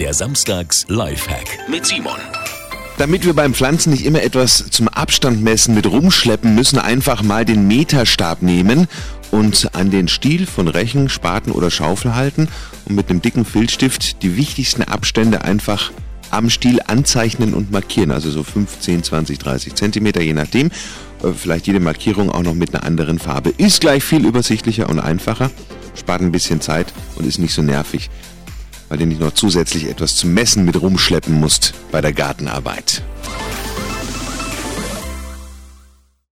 Der Samstags Lifehack mit Simon. Damit wir beim Pflanzen nicht immer etwas zum Abstand messen mit rumschleppen müssen, einfach mal den Meterstab nehmen und an den Stiel von Rechen, Spaten oder Schaufel halten und mit einem dicken Filzstift die wichtigsten Abstände einfach am Stiel anzeichnen und markieren. Also so 15, 20, 30 Zentimeter, je nachdem. Äh, vielleicht jede Markierung auch noch mit einer anderen Farbe. Ist gleich viel übersichtlicher und einfacher, spart ein bisschen Zeit und ist nicht so nervig, weil du nicht noch zusätzlich etwas zum Messen mit rumschleppen musst bei der Gartenarbeit.